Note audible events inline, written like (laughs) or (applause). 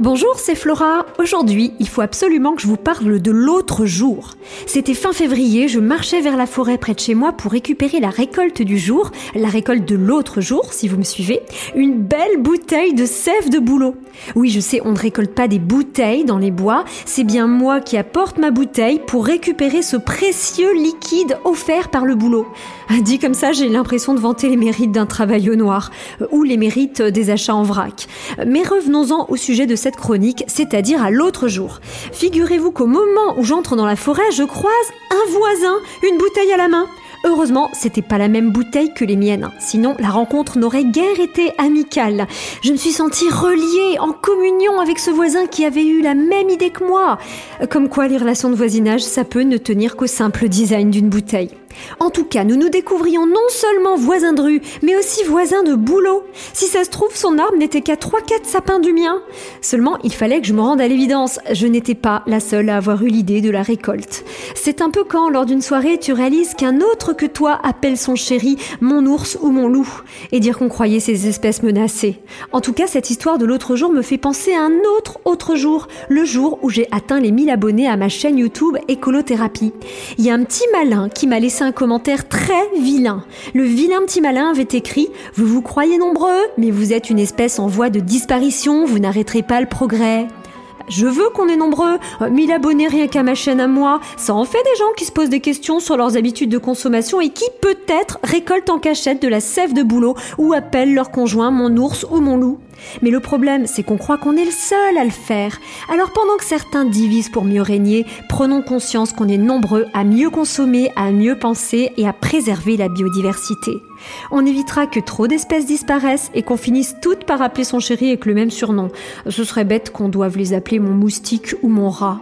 Bonjour, c'est Flora. Aujourd'hui, il faut absolument que je vous parle de l'autre jour. C'était fin février, je marchais vers la forêt près de chez moi pour récupérer la récolte du jour, la récolte de l'autre jour, si vous me suivez, une belle bouteille de sève de bouleau. Oui, je sais, on ne récolte pas des bouteilles dans les bois, c'est bien moi qui apporte ma bouteille pour récupérer ce précieux liquide offert par le boulot. (laughs) Dit comme ça, j'ai l'impression de vanter les mérites d'un travail au noir, euh, ou les mérites des achats en vrac. Mais revenons-en au sujet de cette chronique, c'est-à-dire à, l'autre jour. Figurez-vous qu'au moment où j'entre dans la forêt, je croise un voisin, une bouteille à la main. Heureusement, c'était pas la même bouteille que les miennes, sinon la rencontre n'aurait guère été amicale. Je me suis sentie reliée, en communion avec ce voisin qui avait eu la même idée que moi. Comme quoi les relations de voisinage, ça peut ne tenir qu'au simple design d'une bouteille. En tout cas, nous nous découvrions non seulement voisins de rue, mais aussi voisins de boulot. Si ça se trouve, son arbre n'était qu'à 3-4 sapins du mien. Seulement, il fallait que je me rende à l'évidence. Je n'étais pas la seule à avoir eu l'idée de la récolte. C'est un peu quand, lors d'une soirée, tu réalises qu'un autre que toi appelle son chéri mon ours ou mon loup, et dire qu'on croyait ces espèces menacées. En tout cas, cette histoire de l'autre jour me fait penser à un autre autre jour, le jour où j'ai atteint les 1000 abonnés à ma chaîne YouTube Écolothérapie. Il y a un petit malin qui m'a laissé commentaire très vilain. Le vilain petit malin avait écrit Vous vous croyez nombreux, mais vous êtes une espèce en voie de disparition, vous n'arrêterez pas le progrès. Je veux qu'on est nombreux, 1000 abonnés rien qu'à ma chaîne à moi. Ça en fait des gens qui se posent des questions sur leurs habitudes de consommation et qui peut-être récoltent en cachette de la sève de boulot ou appellent leur conjoint mon ours ou mon loup. Mais le problème, c'est qu'on croit qu'on est le seul à le faire. Alors pendant que certains divisent pour mieux régner, prenons conscience qu'on est nombreux à mieux consommer, à mieux penser et à préserver la biodiversité. On évitera que trop d'espèces disparaissent et qu'on finisse toutes par appeler son chéri avec le même surnom. Ce serait bête qu'on doive les appeler mon moustique ou mon rat.